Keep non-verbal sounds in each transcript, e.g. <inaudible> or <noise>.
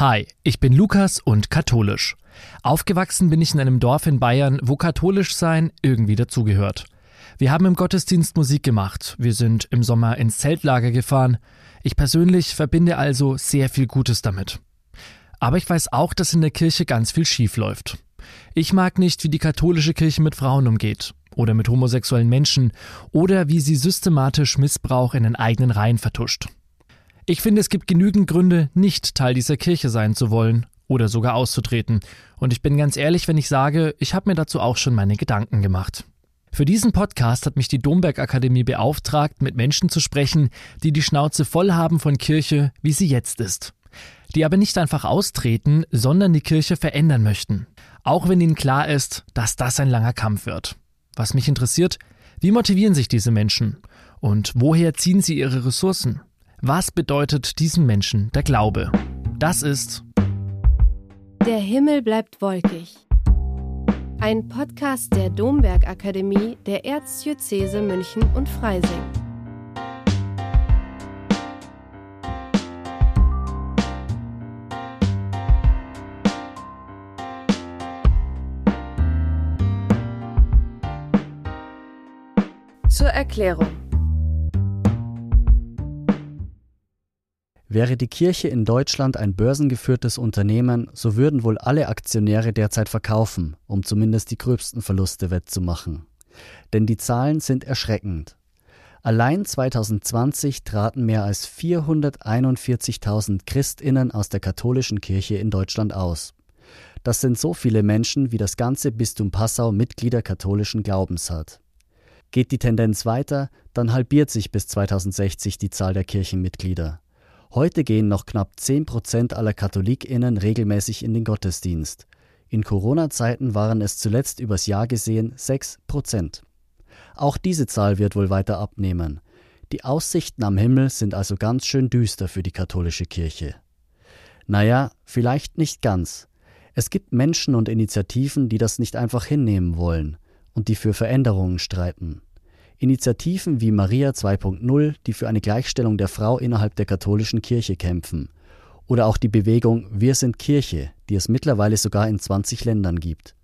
Hi, ich bin Lukas und katholisch. Aufgewachsen bin ich in einem Dorf in Bayern, wo katholisch sein irgendwie dazugehört. Wir haben im Gottesdienst Musik gemacht, wir sind im Sommer ins Zeltlager gefahren. Ich persönlich verbinde also sehr viel Gutes damit. Aber ich weiß auch, dass in der Kirche ganz viel schief läuft. Ich mag nicht, wie die katholische Kirche mit Frauen umgeht oder mit homosexuellen Menschen oder wie sie systematisch Missbrauch in den eigenen Reihen vertuscht. Ich finde, es gibt genügend Gründe, nicht Teil dieser Kirche sein zu wollen oder sogar auszutreten. Und ich bin ganz ehrlich, wenn ich sage, ich habe mir dazu auch schon meine Gedanken gemacht. Für diesen Podcast hat mich die Domberg Akademie beauftragt, mit Menschen zu sprechen, die die Schnauze voll haben von Kirche, wie sie jetzt ist. Die aber nicht einfach austreten, sondern die Kirche verändern möchten. Auch wenn ihnen klar ist, dass das ein langer Kampf wird. Was mich interessiert, wie motivieren sich diese Menschen? Und woher ziehen sie ihre Ressourcen? Was bedeutet diesen Menschen der Glaube? Das ist Der Himmel bleibt wolkig. Ein Podcast der Domberg Akademie der Erzdiözese München und Freising. Zur Erklärung. Wäre die Kirche in Deutschland ein börsengeführtes Unternehmen, so würden wohl alle Aktionäre derzeit verkaufen, um zumindest die gröbsten Verluste wettzumachen. Denn die Zahlen sind erschreckend. Allein 2020 traten mehr als 441.000 Christinnen aus der katholischen Kirche in Deutschland aus. Das sind so viele Menschen, wie das ganze Bistum Passau Mitglieder katholischen Glaubens hat. Geht die Tendenz weiter, dann halbiert sich bis 2060 die Zahl der Kirchenmitglieder. Heute gehen noch knapp 10 Prozent aller KatholikInnen regelmäßig in den Gottesdienst. In Corona-Zeiten waren es zuletzt übers Jahr gesehen 6 Prozent. Auch diese Zahl wird wohl weiter abnehmen. Die Aussichten am Himmel sind also ganz schön düster für die katholische Kirche. Naja, vielleicht nicht ganz. Es gibt Menschen und Initiativen, die das nicht einfach hinnehmen wollen und die für Veränderungen streiten. Initiativen wie Maria 2.0, die für eine Gleichstellung der Frau innerhalb der katholischen Kirche kämpfen. Oder auch die Bewegung Wir sind Kirche, die es mittlerweile sogar in 20 Ländern gibt.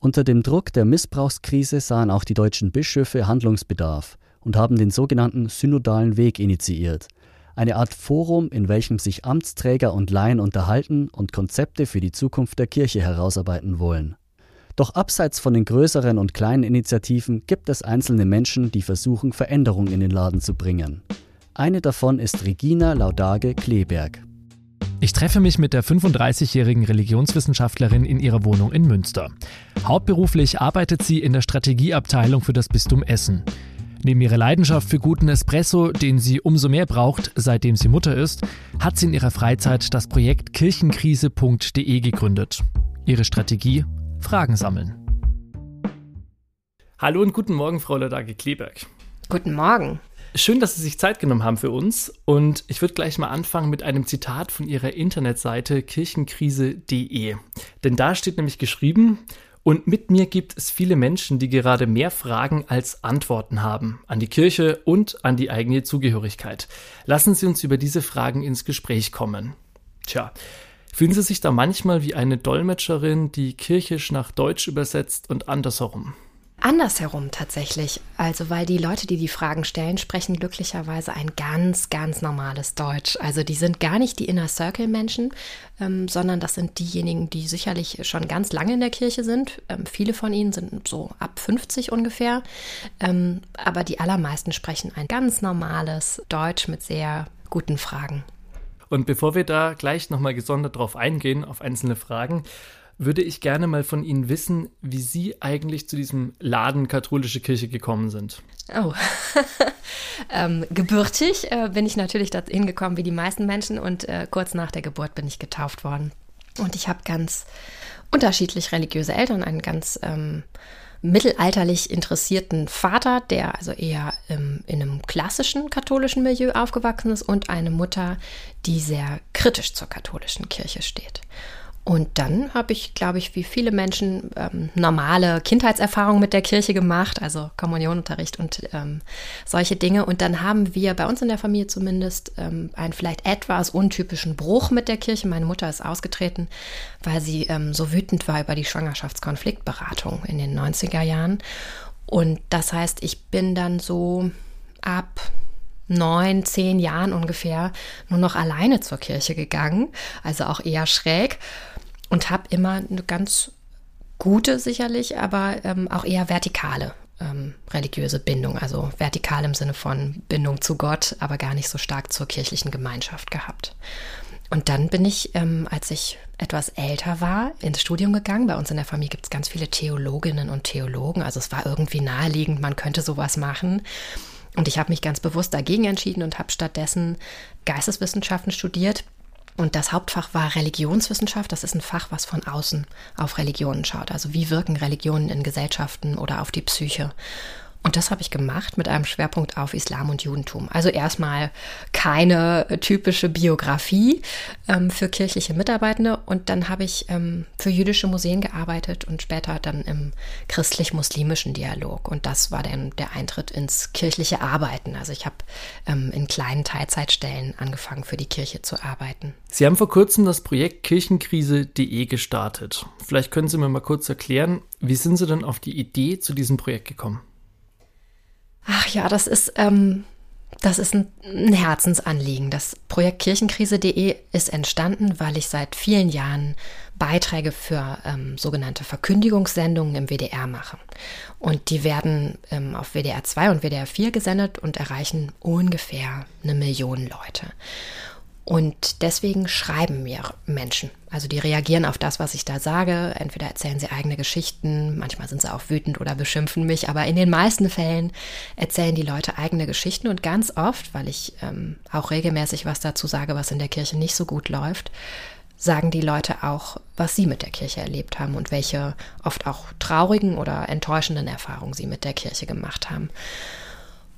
Unter dem Druck der Missbrauchskrise sahen auch die deutschen Bischöfe Handlungsbedarf und haben den sogenannten synodalen Weg initiiert, eine Art Forum, in welchem sich Amtsträger und Laien unterhalten und Konzepte für die Zukunft der Kirche herausarbeiten wollen. Doch abseits von den größeren und kleinen Initiativen gibt es einzelne Menschen, die versuchen, Veränderung in den Laden zu bringen. Eine davon ist Regina Laudage Kleberg. Ich treffe mich mit der 35-jährigen Religionswissenschaftlerin in ihrer Wohnung in Münster. Hauptberuflich arbeitet sie in der Strategieabteilung für das Bistum Essen. Neben ihrer Leidenschaft für guten Espresso, den sie umso mehr braucht, seitdem sie Mutter ist, hat sie in ihrer Freizeit das Projekt kirchenkrise.de gegründet. Ihre Strategie Fragen sammeln. Hallo und guten Morgen, Frau Ladage Kleberg. Guten Morgen. Schön, dass Sie sich Zeit genommen haben für uns. Und ich würde gleich mal anfangen mit einem Zitat von Ihrer Internetseite kirchenkrise.de. Denn da steht nämlich geschrieben, und mit mir gibt es viele Menschen, die gerade mehr Fragen als Antworten haben an die Kirche und an die eigene Zugehörigkeit. Lassen Sie uns über diese Fragen ins Gespräch kommen. Tja, Fühlen Sie sich da manchmal wie eine Dolmetscherin, die Kirchisch nach Deutsch übersetzt und andersherum? Andersherum tatsächlich. Also, weil die Leute, die die Fragen stellen, sprechen glücklicherweise ein ganz, ganz normales Deutsch. Also, die sind gar nicht die Inner Circle Menschen, ähm, sondern das sind diejenigen, die sicherlich schon ganz lange in der Kirche sind. Ähm, viele von ihnen sind so ab 50 ungefähr. Ähm, aber die allermeisten sprechen ein ganz normales Deutsch mit sehr guten Fragen. Und bevor wir da gleich nochmal gesondert drauf eingehen, auf einzelne Fragen, würde ich gerne mal von Ihnen wissen, wie Sie eigentlich zu diesem Laden katholische Kirche gekommen sind. Oh, <laughs> ähm, gebürtig äh, bin ich natürlich dahin gekommen wie die meisten Menschen und äh, kurz nach der Geburt bin ich getauft worden. Und ich habe ganz unterschiedlich religiöse Eltern, einen ganz ähm, mittelalterlich interessierten Vater, der also eher ähm, in einem klassischen katholischen Milieu aufgewachsen ist, und eine Mutter, die sehr kritisch zur katholischen Kirche steht. Und dann habe ich, glaube ich, wie viele Menschen ähm, normale Kindheitserfahrungen mit der Kirche gemacht, also Kommunionunterricht und ähm, solche Dinge. Und dann haben wir bei uns in der Familie zumindest ähm, einen vielleicht etwas untypischen Bruch mit der Kirche. Meine Mutter ist ausgetreten, weil sie ähm, so wütend war über die Schwangerschaftskonfliktberatung in den 90er Jahren. Und das heißt, ich bin dann so ab neun, zehn Jahren ungefähr nur noch alleine zur Kirche gegangen, also auch eher schräg und habe immer eine ganz gute sicherlich, aber ähm, auch eher vertikale ähm, religiöse Bindung, also vertikal im Sinne von Bindung zu Gott, aber gar nicht so stark zur kirchlichen Gemeinschaft gehabt. Und dann bin ich, ähm, als ich etwas älter war, ins Studium gegangen. Bei uns in der Familie gibt es ganz viele Theologinnen und Theologen. Also es war irgendwie naheliegend, man könnte sowas machen. Und ich habe mich ganz bewusst dagegen entschieden und habe stattdessen Geisteswissenschaften studiert. Und das Hauptfach war Religionswissenschaft. Das ist ein Fach, was von außen auf Religionen schaut. Also wie wirken Religionen in Gesellschaften oder auf die Psyche. Und das habe ich gemacht mit einem Schwerpunkt auf Islam und Judentum. Also erstmal keine typische Biografie ähm, für kirchliche Mitarbeitende. Und dann habe ich ähm, für jüdische Museen gearbeitet und später dann im christlich-muslimischen Dialog. Und das war dann der Eintritt ins kirchliche Arbeiten. Also ich habe ähm, in kleinen Teilzeitstellen angefangen, für die Kirche zu arbeiten. Sie haben vor kurzem das Projekt Kirchenkrise.de gestartet. Vielleicht können Sie mir mal kurz erklären, wie sind Sie denn auf die Idee zu diesem Projekt gekommen? Ach ja, das ist, ähm, das ist ein, ein Herzensanliegen. Das Projekt Kirchenkrise.de ist entstanden, weil ich seit vielen Jahren Beiträge für ähm, sogenannte Verkündigungssendungen im WDR mache. Und die werden ähm, auf WDR 2 und WDR 4 gesendet und erreichen ungefähr eine Million Leute. Und deswegen schreiben mir Menschen. Also die reagieren auf das, was ich da sage. Entweder erzählen sie eigene Geschichten, manchmal sind sie auch wütend oder beschimpfen mich, aber in den meisten Fällen erzählen die Leute eigene Geschichten und ganz oft, weil ich ähm, auch regelmäßig was dazu sage, was in der Kirche nicht so gut läuft, sagen die Leute auch, was sie mit der Kirche erlebt haben und welche oft auch traurigen oder enttäuschenden Erfahrungen sie mit der Kirche gemacht haben.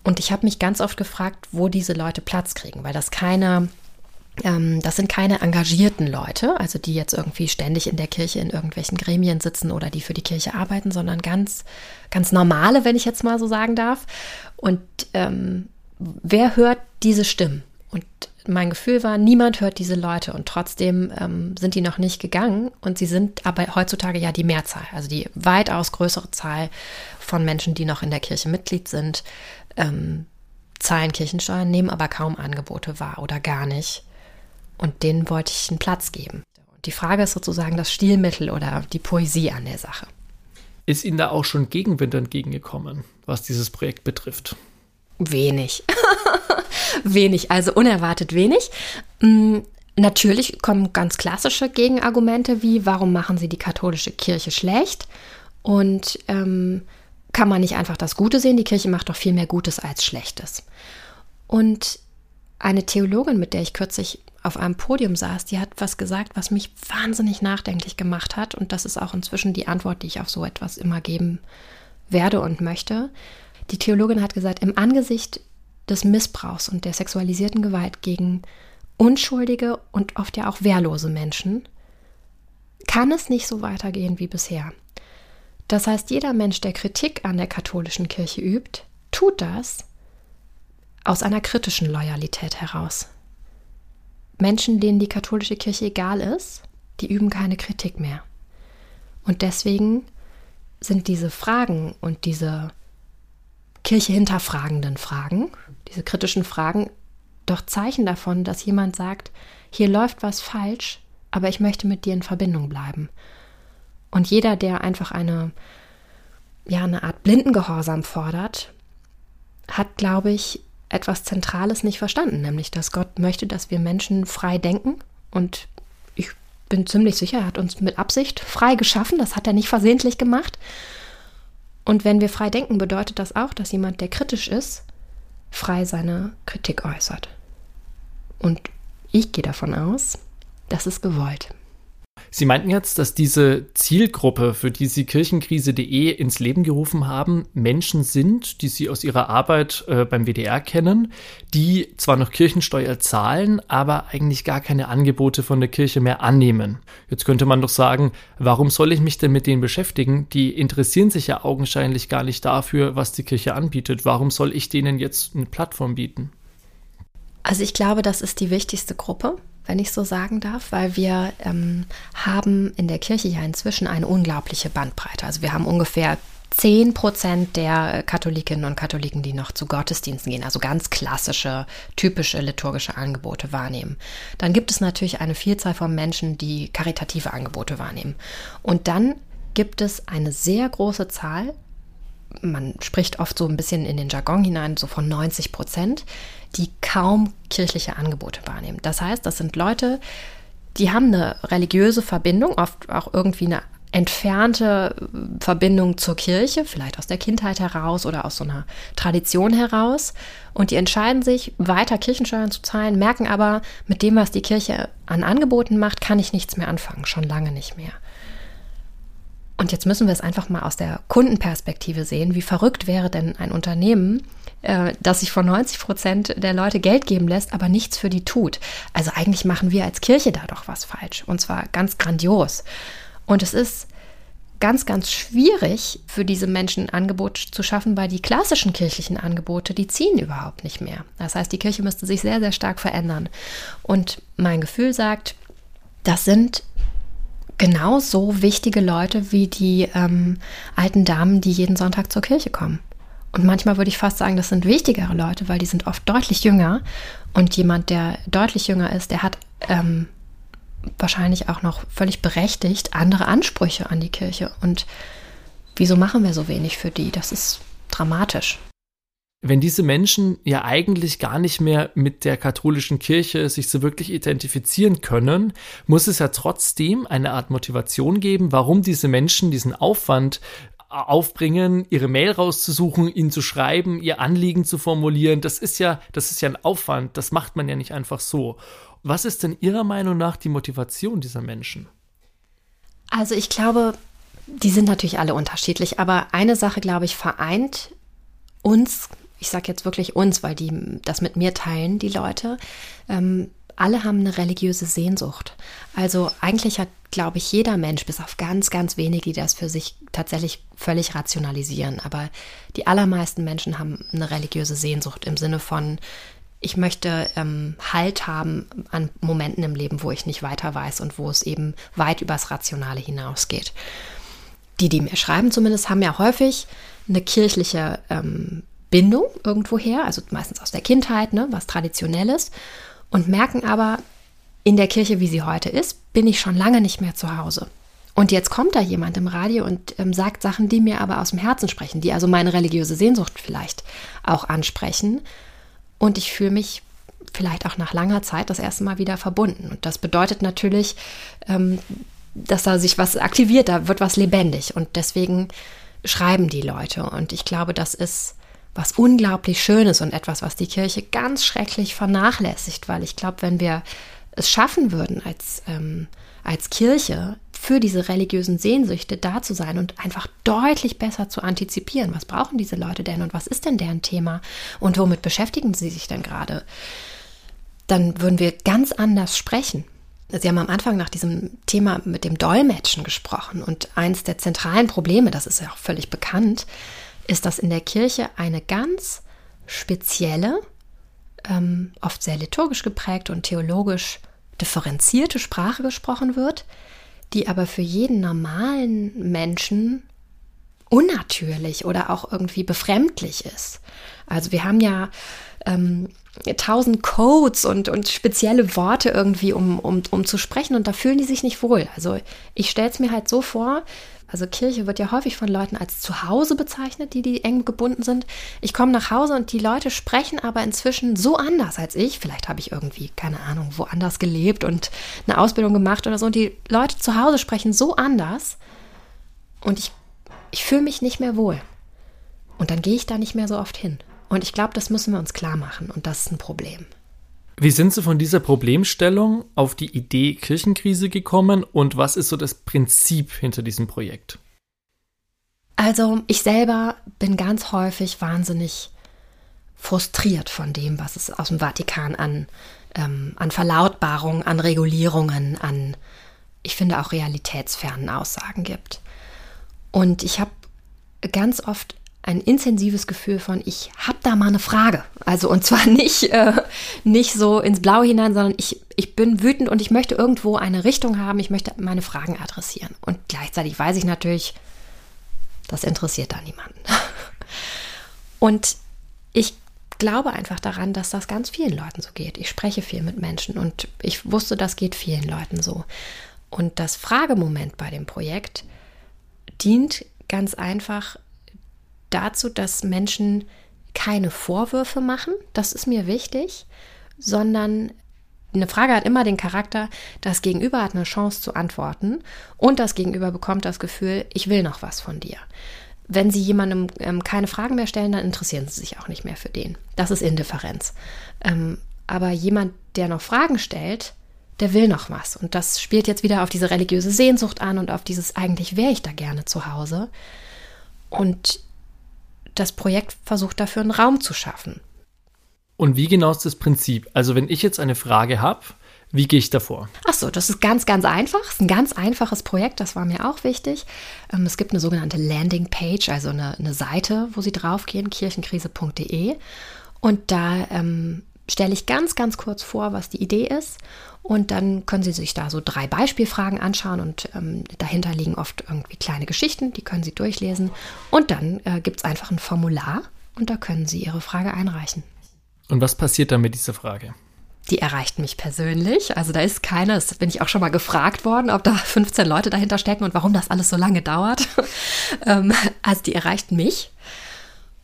Und ich habe mich ganz oft gefragt, wo diese Leute Platz kriegen, weil das keine das sind keine engagierten Leute, also die jetzt irgendwie ständig in der Kirche in irgendwelchen Gremien sitzen oder die für die Kirche arbeiten, sondern ganz, ganz normale, wenn ich jetzt mal so sagen darf. Und ähm, wer hört diese Stimmen? Und mein Gefühl war, niemand hört diese Leute und trotzdem ähm, sind die noch nicht gegangen und sie sind aber heutzutage ja die Mehrzahl, also die weitaus größere Zahl von Menschen, die noch in der Kirche Mitglied sind, ähm, zahlen Kirchensteuern, nehmen aber kaum Angebote wahr oder gar nicht. Und denen wollte ich einen Platz geben. Die Frage ist sozusagen das Stilmittel oder die Poesie an der Sache. Ist Ihnen da auch schon Gegenwind entgegengekommen, was dieses Projekt betrifft? Wenig. <laughs> wenig, also unerwartet wenig. Hm, natürlich kommen ganz klassische Gegenargumente wie, warum machen Sie die katholische Kirche schlecht? Und ähm, kann man nicht einfach das Gute sehen? Die Kirche macht doch viel mehr Gutes als Schlechtes. Und eine Theologin, mit der ich kürzlich auf einem Podium saß, die hat was gesagt, was mich wahnsinnig nachdenklich gemacht hat. Und das ist auch inzwischen die Antwort, die ich auf so etwas immer geben werde und möchte. Die Theologin hat gesagt, im Angesicht des Missbrauchs und der sexualisierten Gewalt gegen unschuldige und oft ja auch wehrlose Menschen kann es nicht so weitergehen wie bisher. Das heißt, jeder Mensch, der Kritik an der katholischen Kirche übt, tut das aus einer kritischen Loyalität heraus. Menschen, denen die katholische Kirche egal ist, die üben keine Kritik mehr. Und deswegen sind diese Fragen und diese Kirche hinterfragenden Fragen, diese kritischen Fragen, doch Zeichen davon, dass jemand sagt, hier läuft was falsch, aber ich möchte mit dir in Verbindung bleiben. Und jeder, der einfach eine, ja, eine Art Blindengehorsam fordert, hat, glaube ich, etwas Zentrales nicht verstanden, nämlich dass Gott möchte, dass wir Menschen frei denken und ich bin ziemlich sicher, er hat uns mit Absicht frei geschaffen, das hat er nicht versehentlich gemacht. Und wenn wir frei denken, bedeutet das auch, dass jemand, der kritisch ist, frei seine Kritik äußert. Und ich gehe davon aus, das ist gewollt. Sie meinten jetzt, dass diese Zielgruppe, für die Sie Kirchenkrise.de ins Leben gerufen haben, Menschen sind, die Sie aus Ihrer Arbeit äh, beim WDR kennen, die zwar noch Kirchensteuer zahlen, aber eigentlich gar keine Angebote von der Kirche mehr annehmen. Jetzt könnte man doch sagen, warum soll ich mich denn mit denen beschäftigen? Die interessieren sich ja augenscheinlich gar nicht dafür, was die Kirche anbietet. Warum soll ich denen jetzt eine Plattform bieten? Also ich glaube, das ist die wichtigste Gruppe wenn ich so sagen darf, weil wir ähm, haben in der Kirche ja inzwischen eine unglaubliche Bandbreite. Also wir haben ungefähr 10 Prozent der Katholikinnen und Katholiken, die noch zu Gottesdiensten gehen, also ganz klassische, typische liturgische Angebote wahrnehmen. Dann gibt es natürlich eine Vielzahl von Menschen, die karitative Angebote wahrnehmen. Und dann gibt es eine sehr große Zahl, man spricht oft so ein bisschen in den Jargon hinein, so von 90 Prozent, die kaum kirchliche Angebote wahrnehmen. Das heißt, das sind Leute, die haben eine religiöse Verbindung, oft auch irgendwie eine entfernte Verbindung zur Kirche, vielleicht aus der Kindheit heraus oder aus so einer Tradition heraus. Und die entscheiden sich, weiter Kirchensteuern zu zahlen, merken aber, mit dem, was die Kirche an Angeboten macht, kann ich nichts mehr anfangen, schon lange nicht mehr. Und jetzt müssen wir es einfach mal aus der Kundenperspektive sehen. Wie verrückt wäre denn ein Unternehmen, äh, dass sich von 90 Prozent der Leute Geld geben lässt, aber nichts für die tut. Also eigentlich machen wir als Kirche da doch was falsch. Und zwar ganz grandios. Und es ist ganz, ganz schwierig für diese Menschen ein Angebot zu schaffen, weil die klassischen kirchlichen Angebote, die ziehen überhaupt nicht mehr. Das heißt, die Kirche müsste sich sehr, sehr stark verändern. Und mein Gefühl sagt, das sind genauso wichtige Leute wie die ähm, alten Damen, die jeden Sonntag zur Kirche kommen. Und manchmal würde ich fast sagen, das sind wichtigere Leute, weil die sind oft deutlich jünger. Und jemand, der deutlich jünger ist, der hat ähm, wahrscheinlich auch noch völlig berechtigt andere Ansprüche an die Kirche. Und wieso machen wir so wenig für die? Das ist dramatisch. Wenn diese Menschen ja eigentlich gar nicht mehr mit der katholischen Kirche sich so wirklich identifizieren können, muss es ja trotzdem eine Art Motivation geben, warum diese Menschen diesen Aufwand aufbringen, ihre Mail rauszusuchen, ihnen zu schreiben, ihr Anliegen zu formulieren. Das ist ja, das ist ja ein Aufwand. Das macht man ja nicht einfach so. Was ist denn Ihrer Meinung nach die Motivation dieser Menschen? Also ich glaube, die sind natürlich alle unterschiedlich, aber eine Sache, glaube ich, vereint uns, ich sage jetzt wirklich uns, weil die das mit mir teilen, die Leute, ähm, alle haben eine religiöse Sehnsucht. Also eigentlich hat, glaube ich, jeder Mensch, bis auf ganz, ganz wenige, die das für sich tatsächlich völlig rationalisieren. Aber die allermeisten Menschen haben eine religiöse Sehnsucht im Sinne von, ich möchte ähm, Halt haben an Momenten im Leben, wo ich nicht weiter weiß und wo es eben weit übers Rationale hinausgeht. Die, die mir schreiben zumindest, haben ja häufig eine kirchliche ähm, Bindung irgendwoher, also meistens aus der Kindheit, ne, was Traditionelles und merken aber, in der Kirche, wie sie heute ist, bin ich schon lange nicht mehr zu Hause. Und jetzt kommt da jemand im Radio und ähm, sagt Sachen, die mir aber aus dem Herzen sprechen, die also meine religiöse Sehnsucht vielleicht auch ansprechen. Und ich fühle mich vielleicht auch nach langer Zeit das erste Mal wieder verbunden. Und das bedeutet natürlich, ähm, dass da sich was aktiviert, da wird was lebendig. Und deswegen schreiben die Leute. Und ich glaube, das ist was unglaublich Schönes und etwas, was die Kirche ganz schrecklich vernachlässigt, weil ich glaube, wenn wir es schaffen würden, als, ähm, als Kirche für diese religiösen Sehnsüchte da zu sein und einfach deutlich besser zu antizipieren, was brauchen diese Leute denn und was ist denn deren Thema und womit beschäftigen sie sich denn gerade, dann würden wir ganz anders sprechen. Sie haben am Anfang nach diesem Thema mit dem Dolmetschen gesprochen und eins der zentralen Probleme, das ist ja auch völlig bekannt, ist, dass in der Kirche eine ganz spezielle, ähm, oft sehr liturgisch geprägte und theologisch differenzierte Sprache gesprochen wird, die aber für jeden normalen Menschen unnatürlich oder auch irgendwie befremdlich ist. Also wir haben ja ähm, tausend Codes und, und spezielle Worte irgendwie, um, um, um zu sprechen und da fühlen die sich nicht wohl. Also ich stelle es mir halt so vor, also Kirche wird ja häufig von Leuten als Zuhause bezeichnet, die, die eng gebunden sind. Ich komme nach Hause und die Leute sprechen aber inzwischen so anders als ich. Vielleicht habe ich irgendwie, keine Ahnung, woanders gelebt und eine Ausbildung gemacht oder so. Und die Leute zu Hause sprechen so anders und ich, ich fühle mich nicht mehr wohl. Und dann gehe ich da nicht mehr so oft hin. Und ich glaube, das müssen wir uns klar machen und das ist ein Problem. Wie sind Sie von dieser Problemstellung auf die Idee Kirchenkrise gekommen und was ist so das Prinzip hinter diesem Projekt? Also ich selber bin ganz häufig wahnsinnig frustriert von dem, was es aus dem Vatikan an, ähm, an Verlautbarungen, an Regulierungen, an, ich finde auch realitätsfernen Aussagen gibt. Und ich habe ganz oft ein intensives Gefühl von, ich habe da mal eine Frage. Also und zwar <laughs> nicht, äh, nicht so ins Blaue hinein, sondern ich, ich bin wütend und ich möchte irgendwo eine Richtung haben, ich möchte meine Fragen adressieren. Und gleichzeitig weiß ich natürlich, das interessiert da niemanden. <laughs> Und ich glaube einfach daran, dass das ganz vielen Leuten so geht. Ich spreche viel mit Menschen und ich wusste, das geht vielen Leuten so. Und das Fragemoment bei dem Projekt dient ganz einfach dazu, dass Menschen keine Vorwürfe machen, das ist mir wichtig, sondern eine Frage hat immer den Charakter, das Gegenüber hat eine Chance zu antworten und das Gegenüber bekommt das Gefühl, ich will noch was von dir. Wenn Sie jemandem ähm, keine Fragen mehr stellen, dann interessieren Sie sich auch nicht mehr für den. Das ist Indifferenz. Ähm, aber jemand, der noch Fragen stellt, der will noch was. Und das spielt jetzt wieder auf diese religiöse Sehnsucht an und auf dieses eigentlich wäre ich da gerne zu Hause. Und das Projekt versucht dafür einen Raum zu schaffen. Und wie genau ist das Prinzip? Also wenn ich jetzt eine Frage habe, wie gehe ich davor? Ach so, das ist ganz, ganz einfach. Es ist ein ganz einfaches Projekt, das war mir auch wichtig. Ähm, es gibt eine sogenannte Landingpage, also eine, eine Seite, wo Sie draufgehen, kirchenkrise.de. Und da ähm, stelle ich ganz, ganz kurz vor, was die Idee ist. Und dann können Sie sich da so drei Beispielfragen anschauen und ähm, dahinter liegen oft irgendwie kleine Geschichten, die können Sie durchlesen. Und dann äh, gibt es einfach ein Formular und da können Sie Ihre Frage einreichen. Und was passiert dann mit dieser Frage? Die erreicht mich persönlich. Also da ist keine, das bin ich auch schon mal gefragt worden, ob da <laughs> 15 Leute dahinter stecken und warum das alles so lange dauert. <laughs> ähm, also die erreicht mich.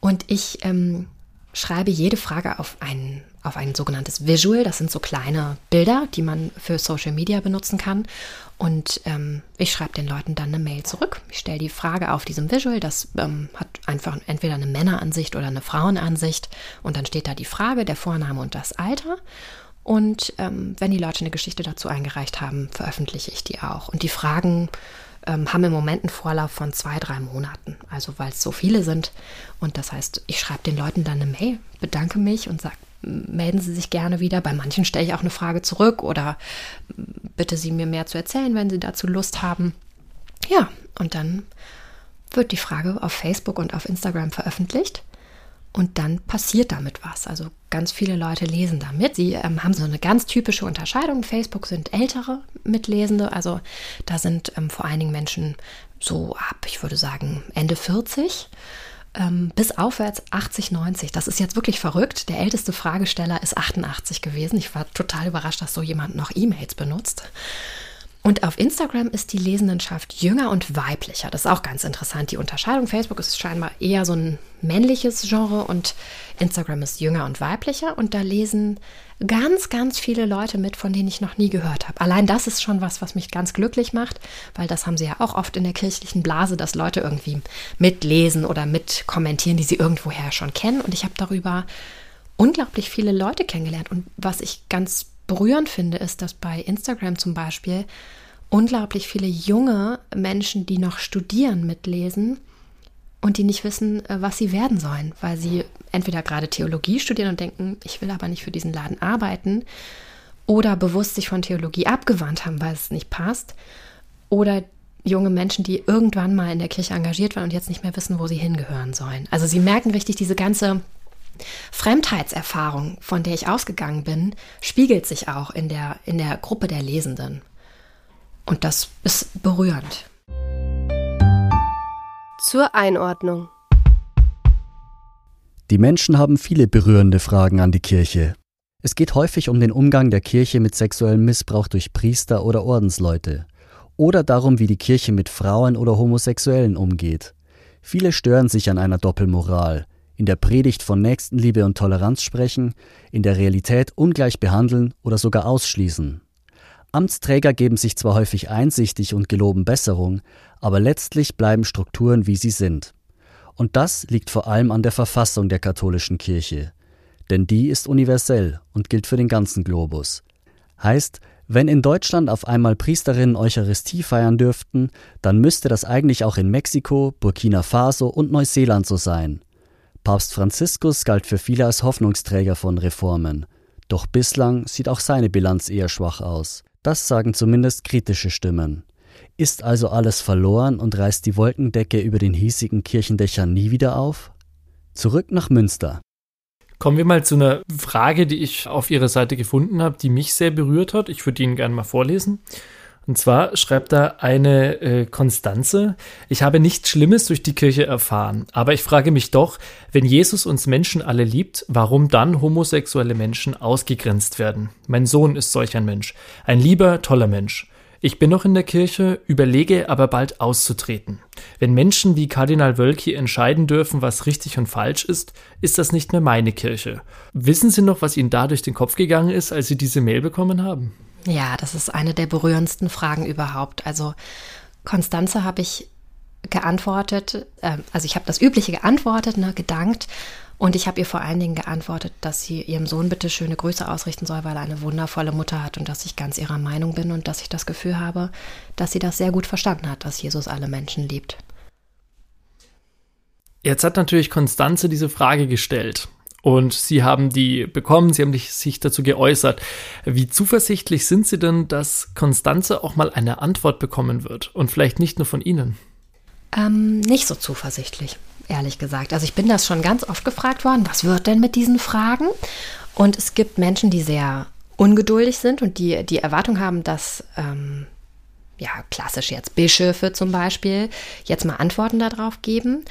Und ich ähm, schreibe jede Frage auf ein, auf ein sogenanntes Visual. Das sind so kleine Bilder, die man für Social Media benutzen kann. Und ähm, ich schreibe den Leuten dann eine Mail zurück. Ich stelle die Frage auf diesem Visual. Das ähm, hat einfach entweder eine Männeransicht oder eine Frauenansicht. Und dann steht da die Frage, der Vorname und das Alter. Und ähm, wenn die Leute eine Geschichte dazu eingereicht haben, veröffentliche ich die auch. Und die Fragen ähm, haben im Moment einen Vorlauf von zwei, drei Monaten. Also weil es so viele sind. Und das heißt, ich schreibe den Leuten dann eine Mail, bedanke mich und sage, melden Sie sich gerne wieder. Bei manchen stelle ich auch eine Frage zurück oder bitte Sie mir mehr zu erzählen, wenn Sie dazu Lust haben. Ja, und dann wird die Frage auf Facebook und auf Instagram veröffentlicht. Und dann passiert damit was. Also ganz viele Leute lesen damit. Sie ähm, haben so eine ganz typische Unterscheidung. Facebook sind ältere Mitlesende. Also da sind ähm, vor allen Dingen Menschen so ab, ich würde sagen, Ende 40 ähm, bis aufwärts 80, 90. Das ist jetzt wirklich verrückt. Der älteste Fragesteller ist 88 gewesen. Ich war total überrascht, dass so jemand noch E-Mails benutzt. Und auf Instagram ist die Lesendenschaft jünger und weiblicher. Das ist auch ganz interessant. Die Unterscheidung. Facebook ist scheinbar eher so ein männliches Genre und Instagram ist jünger und weiblicher. Und da lesen ganz, ganz viele Leute mit, von denen ich noch nie gehört habe. Allein das ist schon was, was mich ganz glücklich macht, weil das haben sie ja auch oft in der kirchlichen Blase, dass Leute irgendwie mitlesen oder mitkommentieren, die sie irgendwoher schon kennen. Und ich habe darüber unglaublich viele Leute kennengelernt. Und was ich ganz berührend finde, ist, dass bei Instagram zum Beispiel unglaublich viele junge Menschen, die noch studieren, mitlesen und die nicht wissen, äh, was sie werden sollen, weil sie entweder gerade Theologie studieren und denken, ich will aber nicht für diesen Laden arbeiten, oder bewusst sich von Theologie abgewandt haben, weil es nicht passt, oder junge Menschen, die irgendwann mal in der Kirche engagiert waren und jetzt nicht mehr wissen, wo sie hingehören sollen. Also sie merken richtig diese ganze Fremdheitserfahrung, von der ich ausgegangen bin, spiegelt sich auch in der, in der Gruppe der Lesenden. Und das ist berührend. Zur Einordnung. Die Menschen haben viele berührende Fragen an die Kirche. Es geht häufig um den Umgang der Kirche mit sexuellem Missbrauch durch Priester oder Ordensleute. Oder darum, wie die Kirche mit Frauen oder Homosexuellen umgeht. Viele stören sich an einer Doppelmoral, in der Predigt von Nächstenliebe und Toleranz sprechen, in der Realität ungleich behandeln oder sogar ausschließen. Amtsträger geben sich zwar häufig einsichtig und geloben Besserung, aber letztlich bleiben Strukturen, wie sie sind. Und das liegt vor allem an der Verfassung der katholischen Kirche. denn die ist universell und gilt für den ganzen Globus. Heißt, wenn in Deutschland auf einmal Priesterinnen Eucharistie feiern dürften, dann müsste das eigentlich auch in Mexiko, Burkina Faso und Neuseeland so sein. Papst Franziskus galt für viele als Hoffnungsträger von Reformen. Doch bislang sieht auch seine Bilanz eher schwach aus. Das sagen zumindest kritische Stimmen. Ist also alles verloren und reißt die Wolkendecke über den hiesigen Kirchendächern nie wieder auf? Zurück nach Münster. Kommen wir mal zu einer Frage, die ich auf Ihrer Seite gefunden habe, die mich sehr berührt hat. Ich würde Ihnen gerne mal vorlesen. Und zwar schreibt da eine äh, Konstanze, ich habe nichts Schlimmes durch die Kirche erfahren, aber ich frage mich doch, wenn Jesus uns Menschen alle liebt, warum dann homosexuelle Menschen ausgegrenzt werden? Mein Sohn ist solch ein Mensch, ein lieber, toller Mensch. Ich bin noch in der Kirche, überlege aber bald auszutreten. Wenn Menschen wie Kardinal Wölki entscheiden dürfen, was richtig und falsch ist, ist das nicht mehr meine Kirche. Wissen Sie noch, was Ihnen da durch den Kopf gegangen ist, als Sie diese Mail bekommen haben? Ja, das ist eine der berührendsten Fragen überhaupt. Also Konstanze habe ich geantwortet, äh, also ich habe das Übliche geantwortet, ne, gedankt und ich habe ihr vor allen Dingen geantwortet, dass sie ihrem Sohn bitte schöne Grüße ausrichten soll, weil er eine wundervolle Mutter hat und dass ich ganz ihrer Meinung bin und dass ich das Gefühl habe, dass sie das sehr gut verstanden hat, dass Jesus alle Menschen liebt. Jetzt hat natürlich Konstanze diese Frage gestellt. Und Sie haben die bekommen, Sie haben sich dazu geäußert. Wie zuversichtlich sind Sie denn, dass Konstanze auch mal eine Antwort bekommen wird? Und vielleicht nicht nur von Ihnen? Ähm, nicht so zuversichtlich ehrlich gesagt. Also ich bin das schon ganz oft gefragt worden, was wird denn mit diesen Fragen? Und es gibt Menschen, die sehr ungeduldig sind und die die Erwartung haben, dass ähm, ja klassisch jetzt Bischöfe zum Beispiel jetzt mal Antworten darauf geben.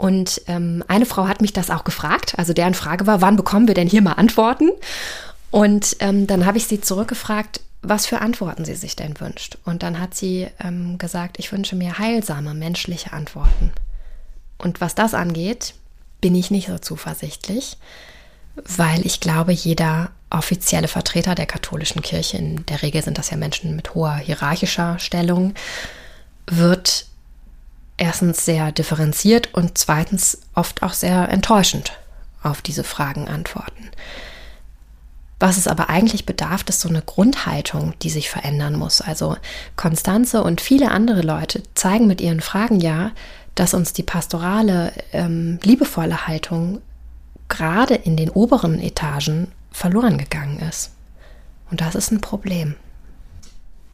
Und ähm, eine Frau hat mich das auch gefragt, also deren Frage war, wann bekommen wir denn hier mal Antworten? Und ähm, dann habe ich sie zurückgefragt, was für Antworten sie sich denn wünscht. Und dann hat sie ähm, gesagt, ich wünsche mir heilsame menschliche Antworten. Und was das angeht, bin ich nicht so zuversichtlich, weil ich glaube, jeder offizielle Vertreter der katholischen Kirche, in der Regel sind das ja Menschen mit hoher hierarchischer Stellung, wird erstens sehr differenziert und zweitens oft auch sehr enttäuschend auf diese Fragen antworten. Was es aber eigentlich bedarf, ist so eine Grundhaltung, die sich verändern muss. Also Konstanze und viele andere Leute zeigen mit ihren Fragen ja, dass uns die pastorale, ähm, liebevolle Haltung gerade in den oberen Etagen verloren gegangen ist. Und das ist ein Problem.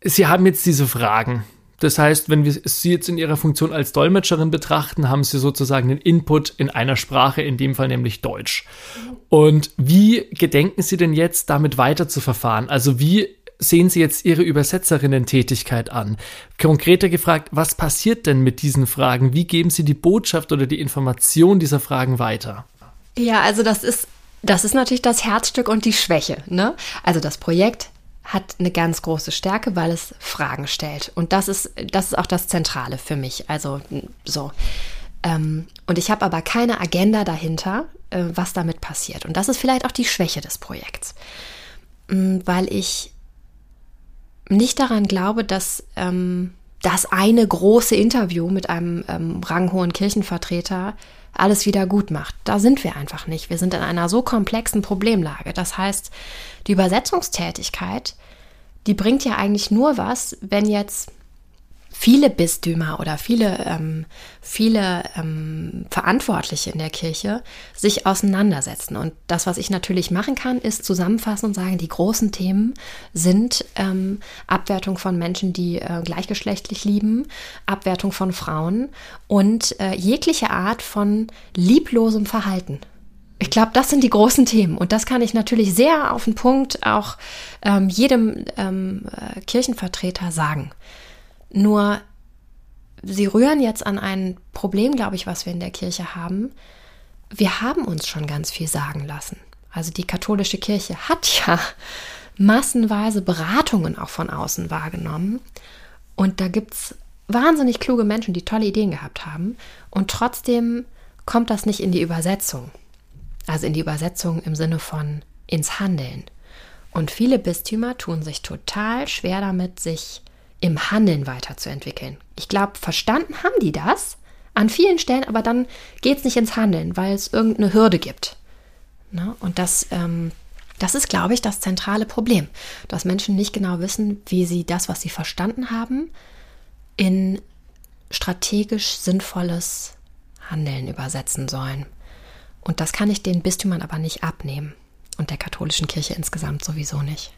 Sie haben jetzt diese Fragen. Das heißt, wenn wir Sie jetzt in Ihrer Funktion als Dolmetscherin betrachten, haben Sie sozusagen den Input in einer Sprache, in dem Fall nämlich Deutsch. Und wie gedenken Sie denn jetzt damit weiter zu verfahren? Also wie sehen Sie jetzt Ihre Übersetzerinnen-Tätigkeit an? Konkreter gefragt, was passiert denn mit diesen Fragen? Wie geben Sie die Botschaft oder die Information dieser Fragen weiter? Ja, also das ist, das ist natürlich das Herzstück und die Schwäche. Ne? Also das Projekt hat eine ganz große Stärke, weil es Fragen stellt. Und das ist, das ist auch das Zentrale für mich. Also so. Ähm, und ich habe aber keine Agenda dahinter, äh, was damit passiert. Und das ist vielleicht auch die Schwäche des Projekts. Mm, weil ich nicht daran glaube, dass ähm, das eine große Interview mit einem ähm, ranghohen Kirchenvertreter alles wieder gut macht. Da sind wir einfach nicht. Wir sind in einer so komplexen Problemlage. Das heißt, die Übersetzungstätigkeit, die bringt ja eigentlich nur was, wenn jetzt viele Bistümer oder viele, ähm, viele ähm, Verantwortliche in der Kirche sich auseinandersetzen. Und das, was ich natürlich machen kann, ist zusammenfassen und sagen, die großen Themen sind ähm, Abwertung von Menschen, die äh, gleichgeschlechtlich lieben, Abwertung von Frauen und äh, jegliche Art von lieblosem Verhalten. Ich glaube, das sind die großen Themen. Und das kann ich natürlich sehr auf den Punkt auch ähm, jedem ähm, äh, Kirchenvertreter sagen. Nur sie rühren jetzt an ein Problem, glaube ich, was wir in der Kirche haben. Wir haben uns schon ganz viel sagen lassen. Also die katholische Kirche hat <laughs> ja massenweise Beratungen auch von außen wahrgenommen. Und da gibt es wahnsinnig kluge Menschen, die tolle Ideen gehabt haben. Und trotzdem kommt das nicht in die Übersetzung. Also in die Übersetzung im Sinne von ins Handeln. Und viele Bistümer tun sich total schwer damit, sich im Handeln weiterzuentwickeln. Ich glaube, verstanden haben die das an vielen Stellen, aber dann geht es nicht ins Handeln, weil es irgendeine Hürde gibt. Ne? Und das, ähm, das ist, glaube ich, das zentrale Problem, dass Menschen nicht genau wissen, wie sie das, was sie verstanden haben, in strategisch sinnvolles Handeln übersetzen sollen. Und das kann ich den Bistümern aber nicht abnehmen und der katholischen Kirche insgesamt sowieso nicht.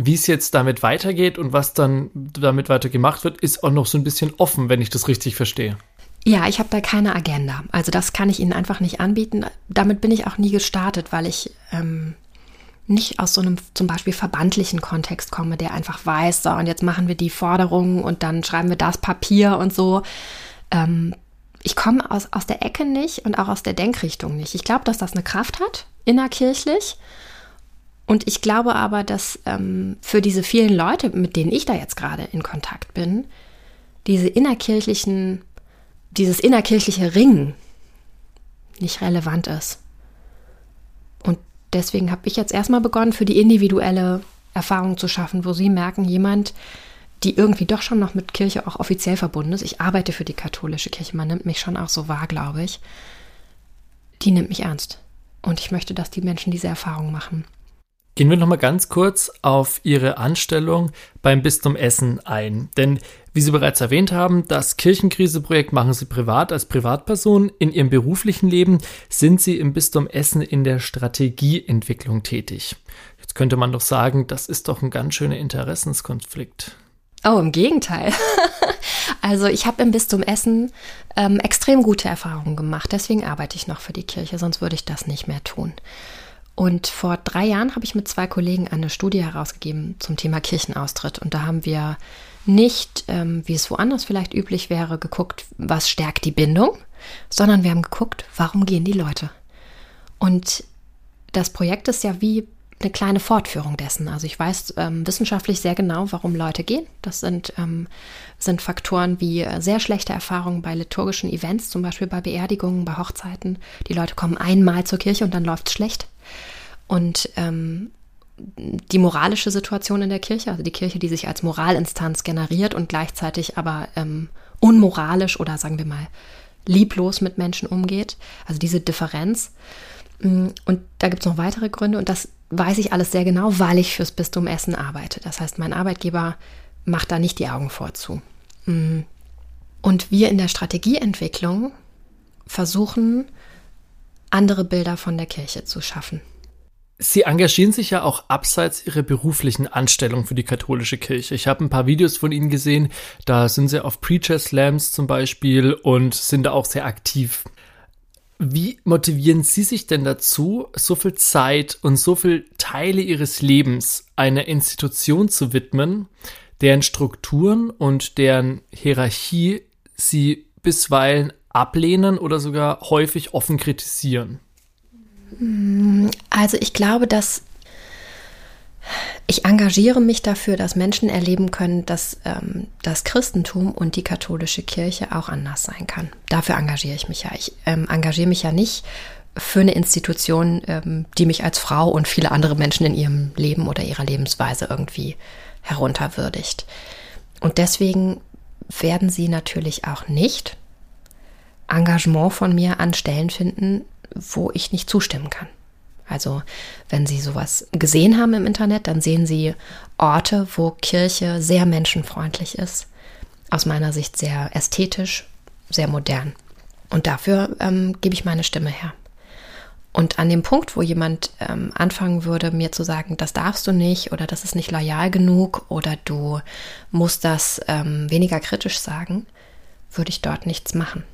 Wie es jetzt damit weitergeht und was dann damit weiter gemacht wird, ist auch noch so ein bisschen offen, wenn ich das richtig verstehe. Ja, ich habe da keine Agenda. Also das kann ich Ihnen einfach nicht anbieten. Damit bin ich auch nie gestartet, weil ich ähm, nicht aus so einem zum Beispiel verbandlichen Kontext komme, der einfach weiß, so und jetzt machen wir die Forderungen und dann schreiben wir das Papier und so. Ähm, ich komme aus, aus der Ecke nicht und auch aus der Denkrichtung nicht. Ich glaube, dass das eine Kraft hat, innerkirchlich. Und ich glaube aber, dass ähm, für diese vielen Leute, mit denen ich da jetzt gerade in Kontakt bin, diese innerkirchlichen dieses innerkirchliche Ringen nicht relevant ist. Und deswegen habe ich jetzt erstmal begonnen, für die individuelle Erfahrung zu schaffen, wo sie merken, jemand, die irgendwie doch schon noch mit Kirche auch offiziell verbunden ist. Ich arbeite für die katholische Kirche, man nimmt mich schon auch so wahr, glaube ich. Die nimmt mich ernst. Und ich möchte, dass die Menschen diese Erfahrung machen. Gehen wir noch mal ganz kurz auf Ihre Anstellung beim Bistum Essen ein. Denn wie Sie bereits erwähnt haben, das Kirchenkriseprojekt machen Sie privat als Privatperson. In Ihrem beruflichen Leben sind Sie im Bistum Essen in der Strategieentwicklung tätig. Jetzt könnte man doch sagen, das ist doch ein ganz schöner Interessenskonflikt. Oh, im Gegenteil. <laughs> also ich habe im Bistum Essen ähm, extrem gute Erfahrungen gemacht. Deswegen arbeite ich noch für die Kirche, sonst würde ich das nicht mehr tun. Und vor drei Jahren habe ich mit zwei Kollegen eine Studie herausgegeben zum Thema Kirchenaustritt. Und da haben wir nicht, ähm, wie es woanders vielleicht üblich wäre, geguckt, was stärkt die Bindung, sondern wir haben geguckt, warum gehen die Leute. Und das Projekt ist ja wie eine kleine Fortführung dessen. Also ich weiß ähm, wissenschaftlich sehr genau, warum Leute gehen. Das sind, ähm, sind Faktoren wie äh, sehr schlechte Erfahrungen bei liturgischen Events, zum Beispiel bei Beerdigungen, bei Hochzeiten. Die Leute kommen einmal zur Kirche und dann läuft es schlecht. Und ähm, die moralische Situation in der Kirche, also die Kirche, die sich als Moralinstanz generiert und gleichzeitig aber ähm, unmoralisch oder sagen wir mal lieblos mit Menschen umgeht, also diese Differenz. Mm, und da gibt es noch weitere Gründe und das weiß ich alles sehr genau, weil ich fürs Bistum Essen arbeite. Das heißt, mein Arbeitgeber macht da nicht die Augen vorzu. Mm. Und wir in der Strategieentwicklung versuchen, andere Bilder von der Kirche zu schaffen. Sie engagieren sich ja auch abseits Ihrer beruflichen Anstellung für die katholische Kirche. Ich habe ein paar Videos von Ihnen gesehen, da sind Sie auf Preacher Slams zum Beispiel und sind da auch sehr aktiv. Wie motivieren Sie sich denn dazu, so viel Zeit und so viel Teile Ihres Lebens einer Institution zu widmen, deren Strukturen und deren Hierarchie Sie bisweilen ablehnen oder sogar häufig offen kritisieren? Also ich glaube, dass ich engagiere mich dafür, dass Menschen erleben können, dass ähm, das Christentum und die katholische Kirche auch anders sein kann. Dafür engagiere ich mich ja. Ich ähm, engagiere mich ja nicht für eine Institution, ähm, die mich als Frau und viele andere Menschen in ihrem Leben oder ihrer Lebensweise irgendwie herunterwürdigt. Und deswegen werden sie natürlich auch nicht Engagement von mir an Stellen finden, wo ich nicht zustimmen kann. Also wenn Sie sowas gesehen haben im Internet, dann sehen Sie Orte, wo Kirche sehr menschenfreundlich ist, aus meiner Sicht sehr ästhetisch, sehr modern. Und dafür ähm, gebe ich meine Stimme her. Und an dem Punkt, wo jemand ähm, anfangen würde, mir zu sagen, das darfst du nicht oder das ist nicht loyal genug oder du musst das ähm, weniger kritisch sagen, würde ich dort nichts machen.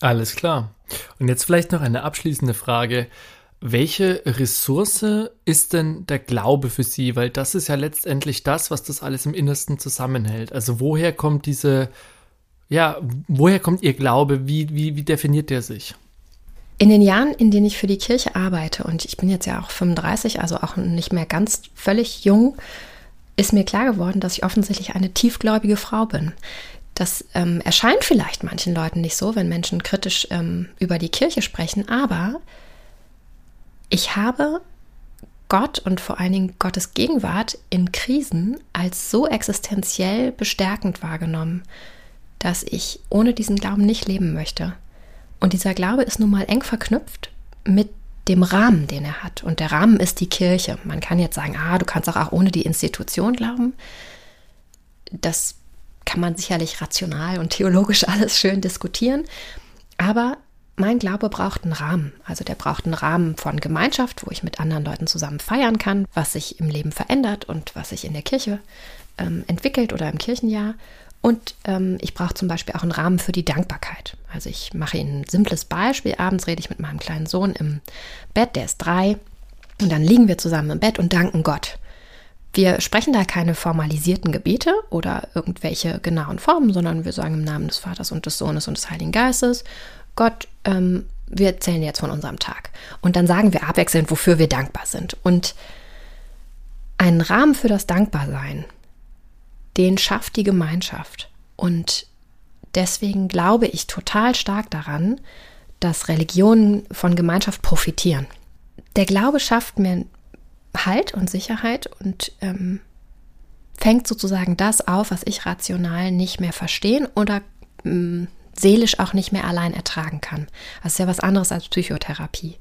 Alles klar. Und jetzt vielleicht noch eine abschließende Frage. Welche Ressource ist denn der Glaube für Sie? Weil das ist ja letztendlich das, was das alles im Innersten zusammenhält. Also woher kommt diese, ja, woher kommt Ihr Glaube? Wie, wie, wie definiert der sich? In den Jahren, in denen ich für die Kirche arbeite, und ich bin jetzt ja auch 35, also auch nicht mehr ganz völlig jung, ist mir klar geworden, dass ich offensichtlich eine tiefgläubige Frau bin. Das ähm, erscheint vielleicht manchen Leuten nicht so, wenn Menschen kritisch ähm, über die Kirche sprechen, aber ich habe Gott und vor allen Dingen Gottes Gegenwart in Krisen als so existenziell bestärkend wahrgenommen, dass ich ohne diesen Glauben nicht leben möchte. Und dieser Glaube ist nun mal eng verknüpft mit dem Rahmen, den er hat. Und der Rahmen ist die Kirche. Man kann jetzt sagen, ah, du kannst auch, ohne die Institution glauben. Das kann man sicherlich rational und theologisch <laughs> alles schön diskutieren. Aber mein Glaube braucht einen Rahmen. Also der braucht einen Rahmen von Gemeinschaft, wo ich mit anderen Leuten zusammen feiern kann, was sich im Leben verändert und was sich in der Kirche ähm, entwickelt oder im Kirchenjahr. Und ähm, ich brauche zum Beispiel auch einen Rahmen für die Dankbarkeit. Also ich mache Ihnen ein simples Beispiel. Abends rede ich mit meinem kleinen Sohn im Bett, der ist drei. Und dann liegen wir zusammen im Bett und danken Gott. Wir sprechen da keine formalisierten Gebete oder irgendwelche genauen Formen, sondern wir sagen im Namen des Vaters und des Sohnes und des Heiligen Geistes, Gott, ähm, wir erzählen jetzt von unserem Tag. Und dann sagen wir abwechselnd, wofür wir dankbar sind. Und einen Rahmen für das Dankbarsein, den schafft die Gemeinschaft. Und deswegen glaube ich total stark daran, dass Religionen von Gemeinschaft profitieren. Der Glaube schafft mir Halt und Sicherheit und ähm, fängt sozusagen das auf, was ich rational nicht mehr verstehen oder ähm, seelisch auch nicht mehr allein ertragen kann. Das ist ja was anderes als Psychotherapie.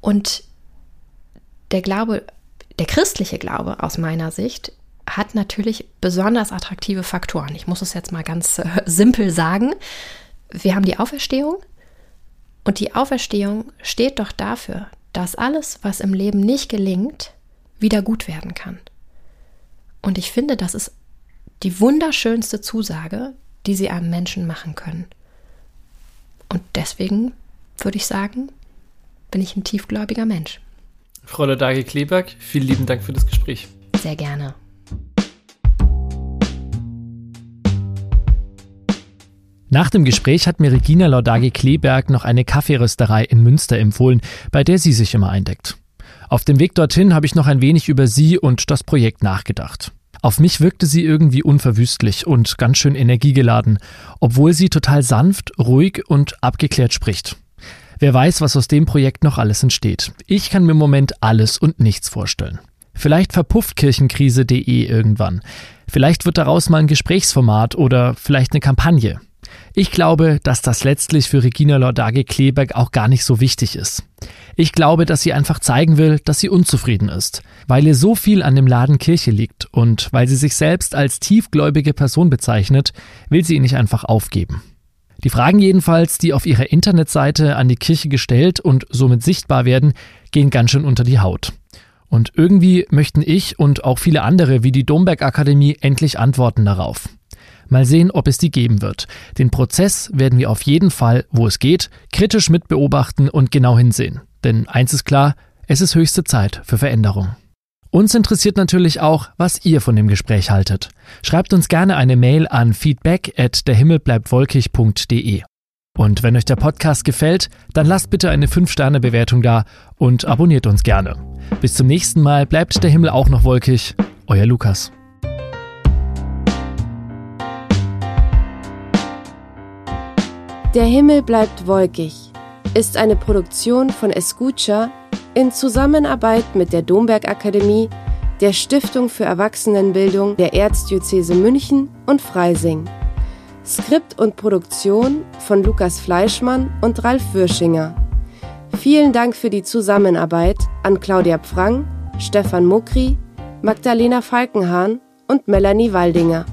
Und der Glaube, der christliche Glaube aus meiner Sicht, hat natürlich besonders attraktive Faktoren. Ich muss es jetzt mal ganz äh, simpel sagen. Wir haben die Auferstehung und die Auferstehung steht doch dafür, dass alles, was im Leben nicht gelingt, wieder gut werden kann. Und ich finde, das ist die wunderschönste Zusage, die sie einem Menschen machen können. Und deswegen würde ich sagen, bin ich ein tiefgläubiger Mensch. Frau Lodage Kleberg, vielen lieben Dank für das Gespräch. Sehr gerne. Nach dem Gespräch hat mir Regina Laudagi Kleberg noch eine Kaffeerösterei in Münster empfohlen, bei der sie sich immer eindeckt. Auf dem Weg dorthin habe ich noch ein wenig über sie und das Projekt nachgedacht. Auf mich wirkte sie irgendwie unverwüstlich und ganz schön energiegeladen, obwohl sie total sanft, ruhig und abgeklärt spricht. Wer weiß, was aus dem Projekt noch alles entsteht. Ich kann mir im Moment alles und nichts vorstellen. Vielleicht verpufft Kirchenkrise.de irgendwann. Vielleicht wird daraus mal ein Gesprächsformat oder vielleicht eine Kampagne. Ich glaube, dass das letztlich für Regina Lordage Kleberg auch gar nicht so wichtig ist. Ich glaube, dass sie einfach zeigen will, dass sie unzufrieden ist, weil ihr so viel an dem Laden Kirche liegt und weil sie sich selbst als tiefgläubige Person bezeichnet, will sie ihn nicht einfach aufgeben. Die Fragen jedenfalls, die auf ihrer Internetseite an die Kirche gestellt und somit sichtbar werden, gehen ganz schön unter die Haut. Und irgendwie möchten ich und auch viele andere wie die Domberg Akademie endlich Antworten darauf. Mal sehen, ob es die geben wird. Den Prozess werden wir auf jeden Fall, wo es geht, kritisch mitbeobachten und genau hinsehen. Denn eins ist klar, es ist höchste Zeit für Veränderung. Uns interessiert natürlich auch, was ihr von dem Gespräch haltet. Schreibt uns gerne eine Mail an feedback at derhimmelbleibtwolkig.de. Und wenn euch der Podcast gefällt, dann lasst bitte eine 5-Sterne-Bewertung da und abonniert uns gerne. Bis zum nächsten Mal bleibt der Himmel auch noch wolkig. Euer Lukas. Der Himmel bleibt wolkig ist eine Produktion von Escucha in Zusammenarbeit mit der Domberg Akademie, der Stiftung für Erwachsenenbildung der Erzdiözese München und Freising. Skript und Produktion von Lukas Fleischmann und Ralf Würschinger. Vielen Dank für die Zusammenarbeit an Claudia Pfrang, Stefan Mukri, Magdalena Falkenhahn und Melanie Waldinger.